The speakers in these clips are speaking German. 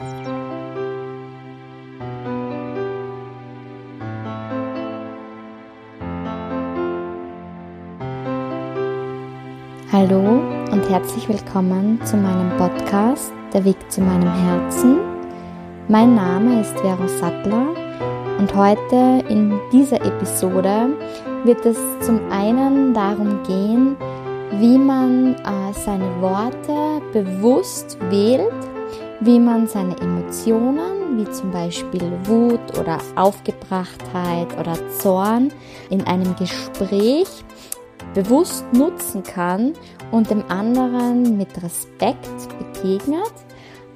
Hallo und herzlich willkommen zu meinem Podcast Der Weg zu meinem Herzen. Mein Name ist Vero Sattler und heute in dieser Episode wird es zum einen darum gehen, wie man äh, seine Worte bewusst wählt, wie man seine Emotionen, wie zum Beispiel Wut oder Aufgebrachtheit oder Zorn, in einem Gespräch bewusst nutzen kann und dem anderen mit Respekt begegnet,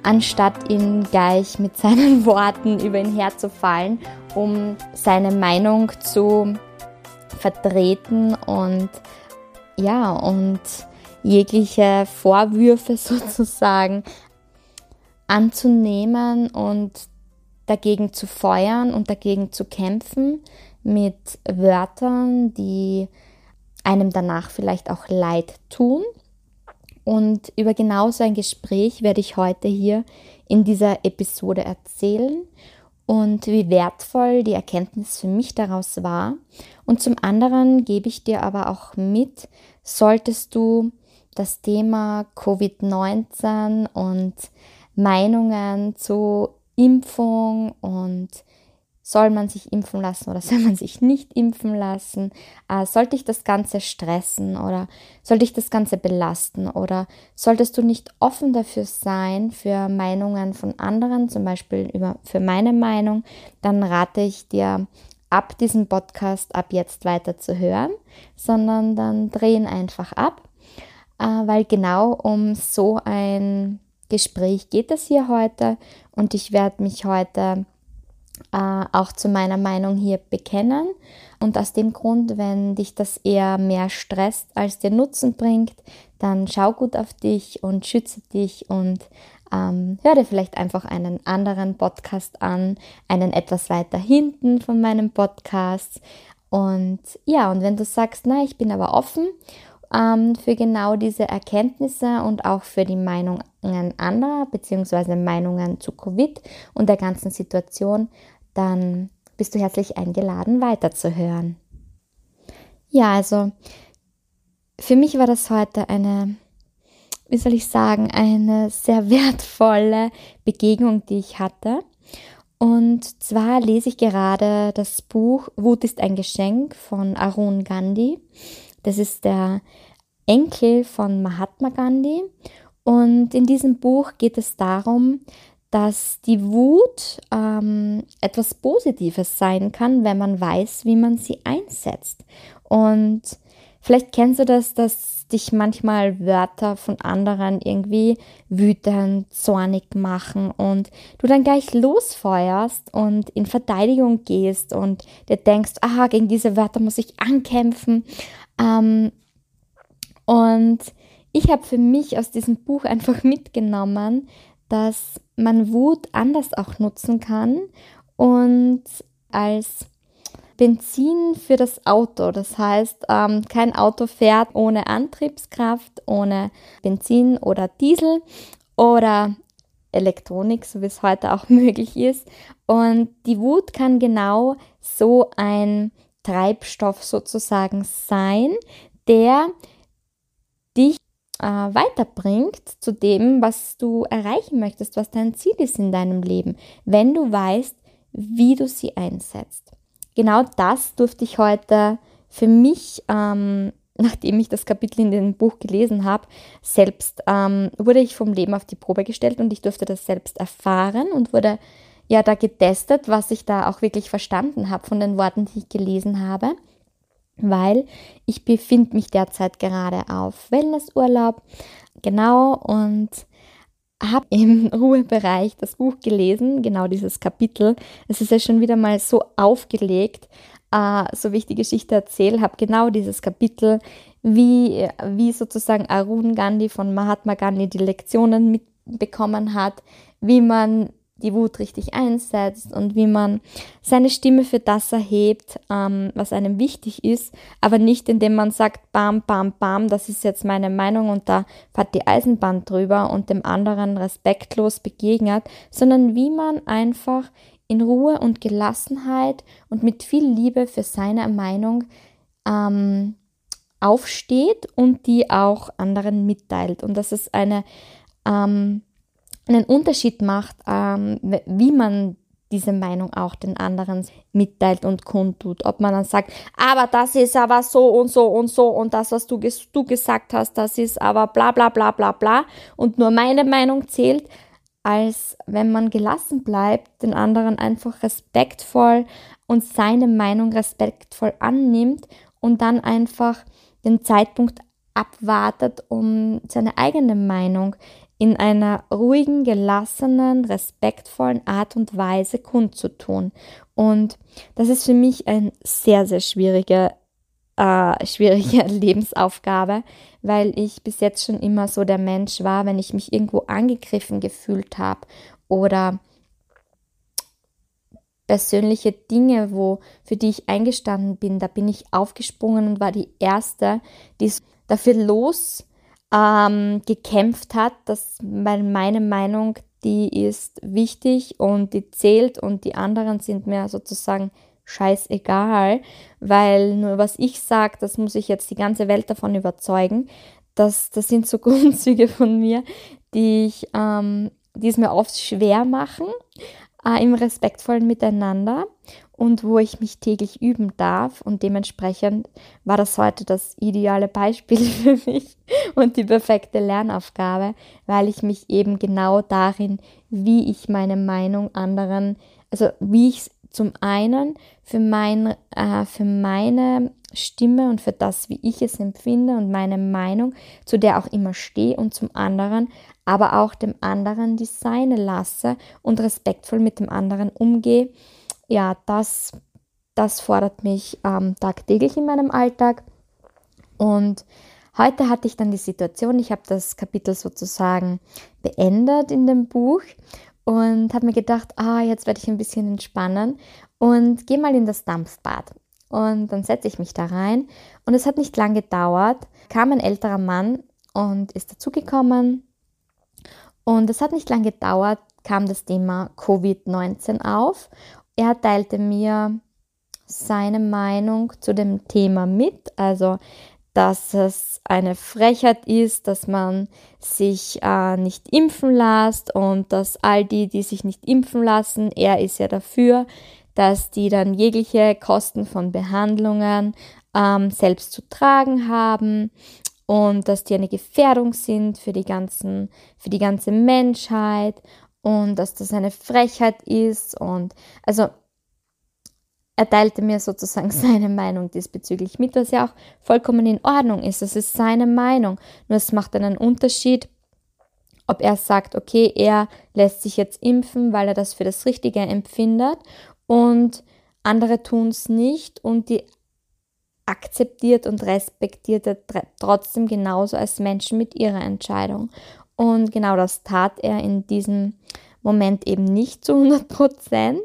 anstatt ihn gleich mit seinen Worten über ihn herzufallen, um seine Meinung zu vertreten und ja, und jegliche Vorwürfe sozusagen anzunehmen und dagegen zu feuern und dagegen zu kämpfen mit Wörtern, die einem danach vielleicht auch leid tun. Und über genau so ein Gespräch werde ich heute hier in dieser Episode erzählen und wie wertvoll die Erkenntnis für mich daraus war. Und zum anderen gebe ich dir aber auch mit, solltest du das Thema Covid-19 und Meinungen zu Impfung und soll man sich impfen lassen oder soll man sich nicht impfen lassen? Äh, sollte ich das Ganze stressen oder sollte ich das Ganze belasten oder solltest du nicht offen dafür sein für Meinungen von anderen, zum Beispiel über, für meine Meinung, dann rate ich dir ab diesem Podcast ab jetzt weiter zu hören, sondern dann drehen einfach ab, äh, weil genau um so ein Gespräch geht es hier heute und ich werde mich heute äh, auch zu meiner Meinung hier bekennen. Und aus dem Grund, wenn dich das eher mehr stresst, als dir Nutzen bringt, dann schau gut auf dich und schütze dich und ähm, hör dir vielleicht einfach einen anderen Podcast an, einen etwas weiter hinten von meinem Podcast. Und ja, und wenn du sagst, na, ich bin aber offen ähm, für genau diese Erkenntnisse und auch für die Meinungen anderer, beziehungsweise Meinungen zu Covid und der ganzen Situation, dann bist du herzlich eingeladen, weiterzuhören. Ja, also für mich war das heute eine, wie soll ich sagen, eine sehr wertvolle Begegnung, die ich hatte. Und zwar lese ich gerade das Buch Wut ist ein Geschenk von Arun Gandhi. Das ist der Enkel von Mahatma Gandhi. Und in diesem Buch geht es darum, dass die Wut ähm, etwas Positives sein kann, wenn man weiß, wie man sie einsetzt. Und vielleicht kennst du das, dass dich manchmal Wörter von anderen irgendwie wütend, zornig machen und du dann gleich losfeuerst und in Verteidigung gehst und dir denkst, aha, gegen diese Wörter muss ich ankämpfen. Ähm, und ich habe für mich aus diesem Buch einfach mitgenommen, dass man Wut anders auch nutzen kann und als Benzin für das Auto. Das heißt, ähm, kein Auto fährt ohne Antriebskraft, ohne Benzin oder Diesel oder Elektronik, so wie es heute auch möglich ist. Und die Wut kann genau so ein Treibstoff sozusagen sein, der dich äh, weiterbringt zu dem, was du erreichen möchtest, was dein Ziel ist in deinem Leben, wenn du weißt, wie du sie einsetzt. Genau das durfte ich heute für mich, ähm, nachdem ich das Kapitel in dem Buch gelesen habe, selbst ähm, wurde ich vom Leben auf die Probe gestellt und ich durfte das selbst erfahren und wurde ja da getestet, was ich da auch wirklich verstanden habe von den Worten, die ich gelesen habe weil ich befinde mich derzeit gerade auf Wellnessurlaub, genau, und habe im Ruhebereich das Buch gelesen, genau dieses Kapitel. Es ist ja schon wieder mal so aufgelegt, äh, so wie ich die Geschichte erzähle, habe genau dieses Kapitel, wie, wie sozusagen Arun Gandhi von Mahatma Gandhi die Lektionen mitbekommen hat, wie man die Wut richtig einsetzt und wie man seine Stimme für das erhebt, ähm, was einem wichtig ist, aber nicht indem man sagt, bam, bam, bam, das ist jetzt meine Meinung und da fährt die Eisenbahn drüber und dem anderen respektlos begegnet, sondern wie man einfach in Ruhe und Gelassenheit und mit viel Liebe für seine Meinung ähm, aufsteht und die auch anderen mitteilt. Und das ist eine ähm, einen Unterschied macht, ähm, wie man diese Meinung auch den anderen mitteilt und kundtut. Ob man dann sagt, aber das ist aber so und so und so und das, was du, du gesagt hast, das ist aber bla bla bla bla bla und nur meine Meinung zählt, als wenn man gelassen bleibt, den anderen einfach respektvoll und seine Meinung respektvoll annimmt und dann einfach den Zeitpunkt abwartet, um seine eigene Meinung in einer ruhigen, gelassenen, respektvollen Art und Weise kundzutun. Und das ist für mich eine sehr, sehr schwierige, äh, schwierige Lebensaufgabe, weil ich bis jetzt schon immer so der Mensch war, wenn ich mich irgendwo angegriffen gefühlt habe oder persönliche Dinge, wo, für die ich eingestanden bin, da bin ich aufgesprungen und war die Erste, die dafür los ähm, gekämpft hat, dass meine Meinung, die ist wichtig und die zählt und die anderen sind mir sozusagen scheißegal, weil nur was ich sage, das muss ich jetzt die ganze Welt davon überzeugen. Das, das sind so Grundzüge von mir, die ich, ähm, die es mir oft schwer machen, äh, im respektvollen Miteinander und wo ich mich täglich üben darf. Und dementsprechend war das heute das ideale Beispiel für mich und die perfekte Lernaufgabe, weil ich mich eben genau darin, wie ich meine Meinung anderen, also wie ich zum einen für, mein, äh, für meine Stimme und für das, wie ich es empfinde und meine Meinung, zu der auch immer stehe und zum anderen, aber auch dem anderen die seine lasse und respektvoll mit dem anderen umgehe ja, das, das fordert mich ähm, tagtäglich in meinem Alltag. Und heute hatte ich dann die Situation, ich habe das Kapitel sozusagen beendet in dem Buch und habe mir gedacht, ah, jetzt werde ich ein bisschen entspannen und gehe mal in das Dampfbad. Und dann setze ich mich da rein und es hat nicht lange gedauert, kam ein älterer Mann und ist dazugekommen. Und es hat nicht lange gedauert, kam das Thema Covid-19 auf. Er teilte mir seine Meinung zu dem Thema mit, also dass es eine Frechheit ist, dass man sich äh, nicht impfen lässt und dass all die, die sich nicht impfen lassen, er ist ja dafür, dass die dann jegliche Kosten von Behandlungen ähm, selbst zu tragen haben und dass die eine Gefährdung sind für die ganzen, für die ganze Menschheit und dass das eine Frechheit ist und also er teilte mir sozusagen seine Meinung diesbezüglich mit, was ja auch vollkommen in Ordnung ist. Das ist seine Meinung. Nur es macht einen Unterschied, ob er sagt, okay, er lässt sich jetzt impfen, weil er das für das Richtige empfindet und andere tun es nicht und die akzeptiert und respektiert er trotzdem genauso als Menschen mit ihrer Entscheidung. Und genau das tat er in diesem Moment eben nicht zu 100 Prozent.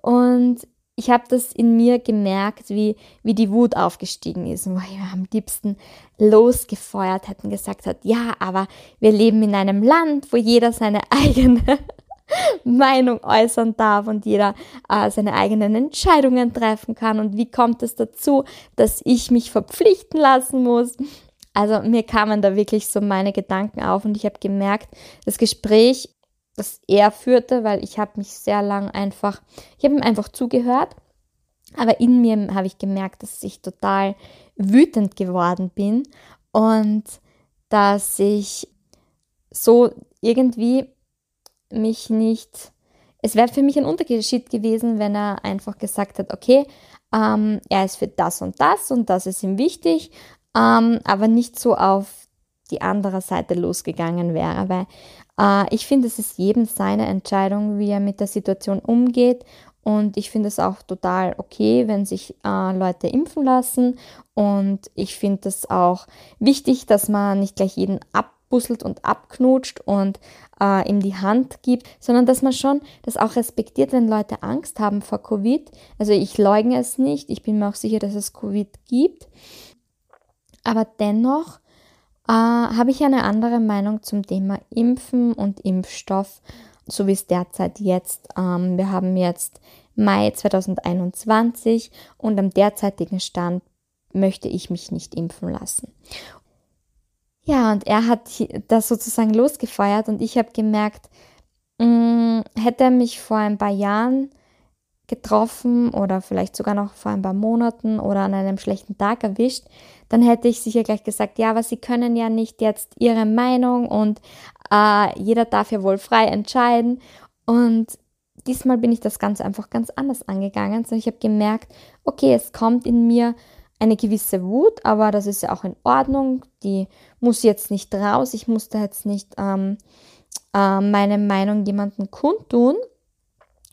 Und ich habe das in mir gemerkt, wie, wie die Wut aufgestiegen ist, wo ich am liebsten losgefeuert hätten, gesagt hat, ja, aber wir leben in einem Land, wo jeder seine eigene Meinung äußern darf und jeder äh, seine eigenen Entscheidungen treffen kann. Und wie kommt es dazu, dass ich mich verpflichten lassen muss? Also mir kamen da wirklich so meine Gedanken auf und ich habe gemerkt, das Gespräch, das er führte, weil ich habe mich sehr lang einfach, ich habe ihm einfach zugehört, aber in mir habe ich gemerkt, dass ich total wütend geworden bin und dass ich so irgendwie mich nicht, es wäre für mich ein Unterschied gewesen, wenn er einfach gesagt hat, okay, ähm, er ist für das und das und das ist ihm wichtig, ähm, aber nicht so auf die andere Seite losgegangen wäre, weil äh, ich finde, es ist jedem seine Entscheidung, wie er mit der Situation umgeht und ich finde es auch total okay, wenn sich äh, Leute impfen lassen. Und ich finde es auch wichtig, dass man nicht gleich jeden ab abbusselt und abknutscht und äh, ihm die Hand gibt, sondern dass man schon das auch respektiert, wenn Leute Angst haben vor Covid. Also ich leugne es nicht, ich bin mir auch sicher, dass es Covid gibt. Aber dennoch äh, habe ich eine andere Meinung zum Thema Impfen und Impfstoff, so wie es derzeit jetzt. Ähm, wir haben jetzt Mai 2021 und am derzeitigen Stand möchte ich mich nicht impfen lassen. Ja, und er hat das sozusagen losgefeuert und ich habe gemerkt, mh, mm, hätte er mich vor ein paar Jahren getroffen oder vielleicht sogar noch vor ein paar Monaten oder an einem schlechten Tag erwischt, dann hätte ich sicher gleich gesagt, ja, aber Sie können ja nicht jetzt Ihre Meinung und äh, jeder darf ja wohl frei entscheiden. Und diesmal bin ich das Ganze einfach ganz anders angegangen. So, ich habe gemerkt, okay, es kommt in mir eine gewisse Wut, aber das ist ja auch in Ordnung. Die muss jetzt nicht raus. Ich muss da jetzt nicht ähm, äh, meine Meinung jemandem kundtun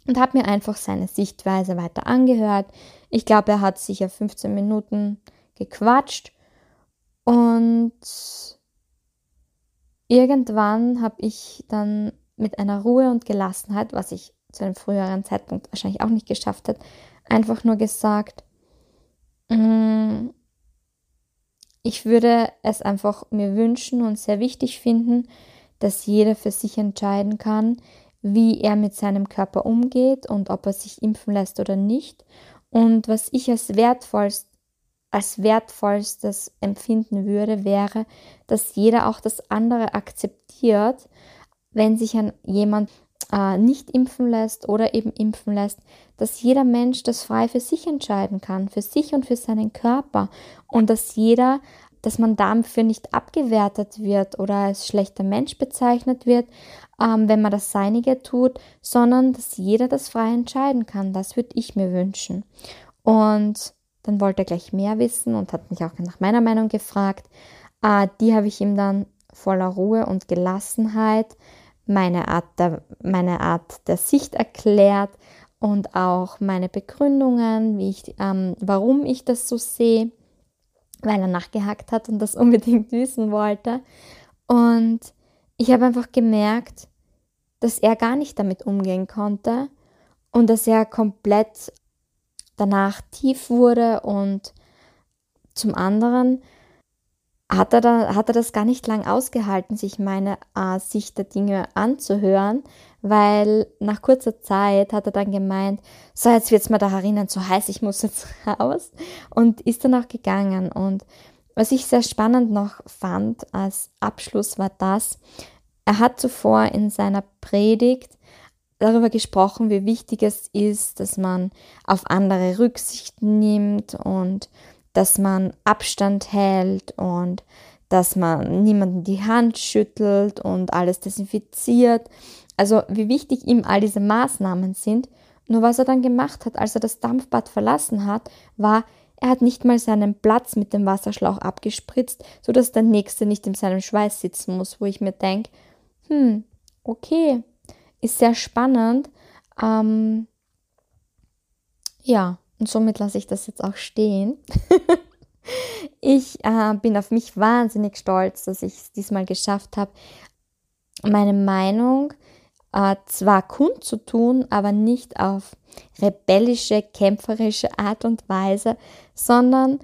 und habe mir einfach seine Sichtweise weiter angehört. Ich glaube, er hat sicher 15 Minuten gequatscht und irgendwann habe ich dann mit einer Ruhe und Gelassenheit, was ich zu einem früheren Zeitpunkt wahrscheinlich auch nicht geschafft hätte, einfach nur gesagt, ich würde es einfach mir wünschen und sehr wichtig finden, dass jeder für sich entscheiden kann, wie er mit seinem Körper umgeht und ob er sich impfen lässt oder nicht. Und was ich als wertvollst, als wertvollstes empfinden würde, wäre, dass jeder auch das andere akzeptiert, wenn sich an jemand äh, nicht impfen lässt oder eben impfen lässt, dass jeder Mensch das frei für sich entscheiden kann, für sich und für seinen Körper und dass jeder, dass man dafür nicht abgewertet wird oder als schlechter Mensch bezeichnet wird, ähm, wenn man das Seinige tut, sondern dass jeder das frei entscheiden kann. Das würde ich mir wünschen. Und dann wollte er gleich mehr wissen und hat mich auch nach meiner Meinung gefragt. Äh, die habe ich ihm dann voller Ruhe und Gelassenheit meine Art der, meine Art der Sicht erklärt und auch meine Begründungen, wie ich, ähm, warum ich das so sehe, weil er nachgehakt hat und das unbedingt wissen wollte. Und ich habe einfach gemerkt, dass er gar nicht damit umgehen konnte und dass er komplett danach tief wurde und zum anderen hat er, da, hat er das gar nicht lang ausgehalten, sich meine äh, Sicht der Dinge anzuhören, weil nach kurzer Zeit hat er dann gemeint, so jetzt wird es mir da herinnen zu heiß, ich muss jetzt raus und ist dann auch gegangen. Und was ich sehr spannend noch fand als Abschluss war das, er hat zuvor in seiner Predigt darüber gesprochen, wie wichtig es ist, dass man auf andere Rücksicht nimmt und dass man Abstand hält und dass man niemanden die Hand schüttelt und alles desinfiziert. Also wie wichtig ihm all diese Maßnahmen sind. Nur was er dann gemacht hat, als er das Dampfbad verlassen hat, war, er hat nicht mal seinen Platz mit dem Wasserschlauch abgespritzt, sodass der Nächste nicht in seinem Schweiß sitzen muss, wo ich mir denke, hm, okay, ist sehr spannend. Ähm, ja, und somit lasse ich das jetzt auch stehen. ich äh, bin auf mich wahnsinnig stolz, dass ich es diesmal geschafft habe, meine Meinung äh, zwar kundzutun, aber nicht auf rebellische, kämpferische Art und Weise, sondern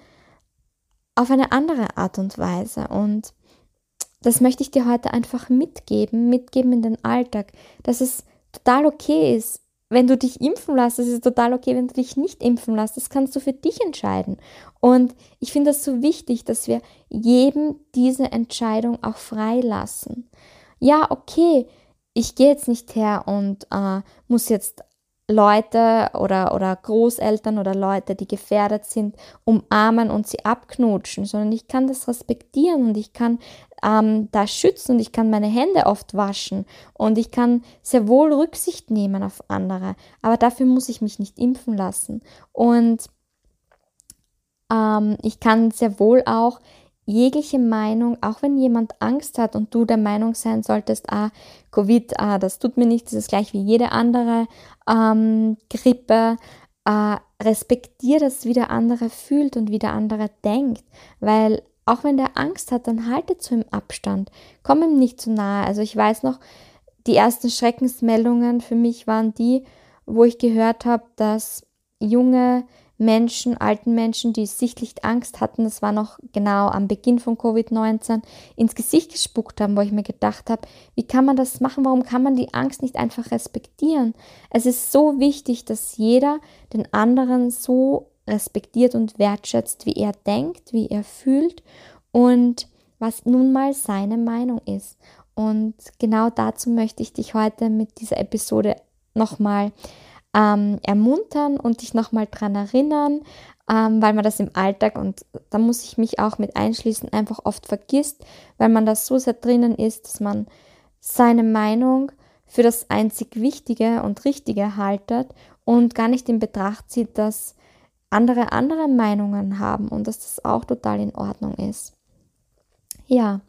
auf eine andere Art und Weise. Und das möchte ich dir heute einfach mitgeben, mitgeben in den Alltag, dass es total okay ist, wenn du dich impfen lässt, das ist total okay, wenn du dich nicht impfen lässt, das kannst du für dich entscheiden. Und ich finde das so wichtig, dass wir jedem diese Entscheidung auch freilassen. Ja, okay, ich gehe jetzt nicht her und äh, muss jetzt Leute oder, oder Großeltern oder Leute, die gefährdet sind, umarmen und sie abknutschen, sondern ich kann das respektieren und ich kann ähm, da schützen und ich kann meine Hände oft waschen und ich kann sehr wohl Rücksicht nehmen auf andere. Aber dafür muss ich mich nicht impfen lassen. Und ähm, ich kann sehr wohl auch jegliche Meinung, auch wenn jemand Angst hat und du der Meinung sein solltest, ah, Covid, ah, das tut mir nichts, das ist gleich wie jede andere ähm, Grippe, äh, respektier das, wie der andere fühlt und wie der andere denkt, weil auch wenn der Angst hat, dann halte zu ihm Abstand. Komm ihm nicht zu nahe. Also ich weiß noch, die ersten Schreckensmeldungen für mich waren die, wo ich gehört habe, dass junge Menschen, alten Menschen, die sichtlich Angst hatten, das war noch genau am Beginn von Covid-19, ins Gesicht gespuckt haben, wo ich mir gedacht habe, wie kann man das machen? Warum kann man die Angst nicht einfach respektieren? Es ist so wichtig, dass jeder den anderen so respektiert und wertschätzt, wie er denkt, wie er fühlt und was nun mal seine Meinung ist. Und genau dazu möchte ich dich heute mit dieser Episode nochmal ähm, ermuntern und dich nochmal dran erinnern, ähm, weil man das im Alltag und da muss ich mich auch mit einschließen, einfach oft vergisst, weil man da so sehr drinnen ist, dass man seine Meinung für das einzig Wichtige und Richtige haltet und gar nicht in Betracht zieht, dass andere andere Meinungen haben und dass das auch total in Ordnung ist. Ja,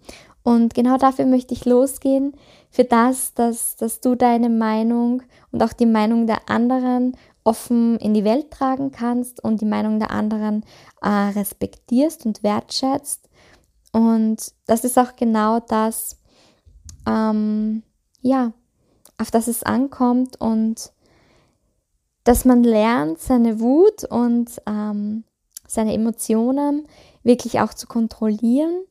und genau dafür möchte ich losgehen, für das, dass, dass du deine Meinung und auch die Meinung der anderen offen in die Welt tragen kannst und die Meinung der anderen äh, respektierst und wertschätzt. Und das ist auch genau das, ähm, ja, auf das es ankommt und dass man lernt, seine Wut und ähm, seine Emotionen wirklich auch zu kontrollieren.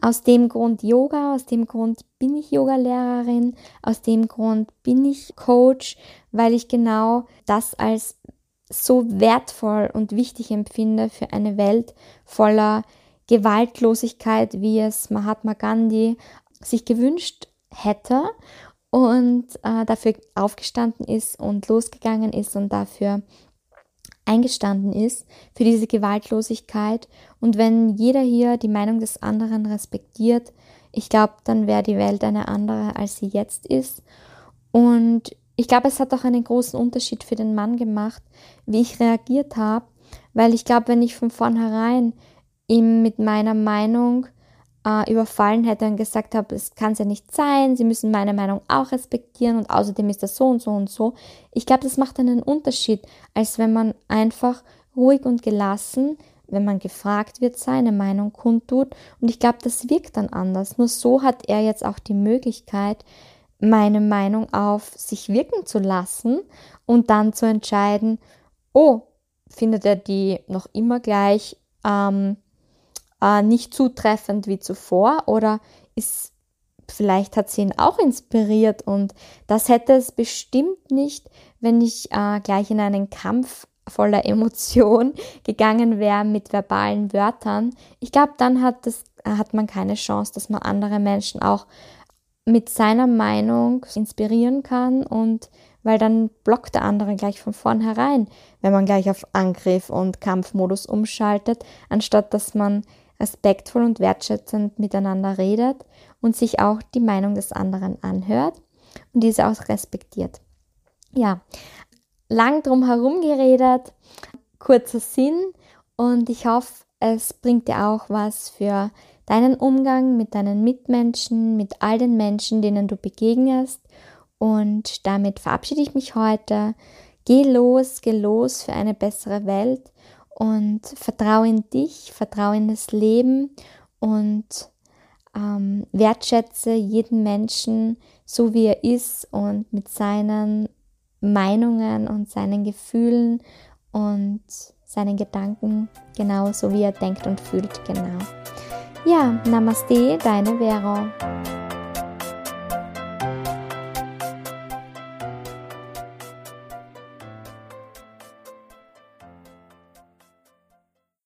Aus dem Grund Yoga, aus dem Grund bin ich Yogalehrerin, aus dem Grund bin ich Coach, weil ich genau das als so wertvoll und wichtig empfinde für eine Welt voller Gewaltlosigkeit, wie es Mahatma Gandhi sich gewünscht hätte und äh, dafür aufgestanden ist und losgegangen ist und dafür eingestanden ist für diese Gewaltlosigkeit. Und wenn jeder hier die Meinung des anderen respektiert, ich glaube, dann wäre die Welt eine andere, als sie jetzt ist. Und ich glaube, es hat auch einen großen Unterschied für den Mann gemacht, wie ich reagiert habe, weil ich glaube, wenn ich von vornherein ihm mit meiner Meinung äh, überfallen hätte und gesagt habe, es kann es ja nicht sein, sie müssen meine Meinung auch respektieren und außerdem ist das so und so und so. Ich glaube, das macht einen Unterschied, als wenn man einfach ruhig und gelassen, wenn man gefragt wird, seine Meinung kundtut. Und ich glaube, das wirkt dann anders. Nur so hat er jetzt auch die Möglichkeit, meine Meinung auf sich wirken zu lassen und dann zu entscheiden, oh, findet er die noch immer gleich ähm, äh, nicht zutreffend wie zuvor oder ist vielleicht hat sie ihn auch inspiriert und das hätte es bestimmt nicht, wenn ich äh, gleich in einen Kampf voller Emotion gegangen wäre mit verbalen Wörtern. Ich glaube, dann hat, das, hat man keine Chance, dass man andere Menschen auch mit seiner Meinung inspirieren kann und weil dann blockt der andere gleich von vornherein, wenn man gleich auf Angriff und Kampfmodus umschaltet, anstatt dass man respektvoll und wertschätzend miteinander redet und sich auch die Meinung des anderen anhört und diese auch respektiert. Ja, lang drum herum geredet, kurzer Sinn und ich hoffe, es bringt dir auch was für deinen Umgang mit deinen Mitmenschen, mit all den Menschen, denen du begegnest. Und damit verabschiede ich mich heute. Geh los, geh los für eine bessere Welt und vertraue in dich, vertraue in das Leben und ähm, wertschätze jeden Menschen so wie er ist und mit seinen Meinungen und seinen Gefühlen und seinen Gedanken genauso wie er denkt und fühlt, genau. Ja, Namaste, deine Vero.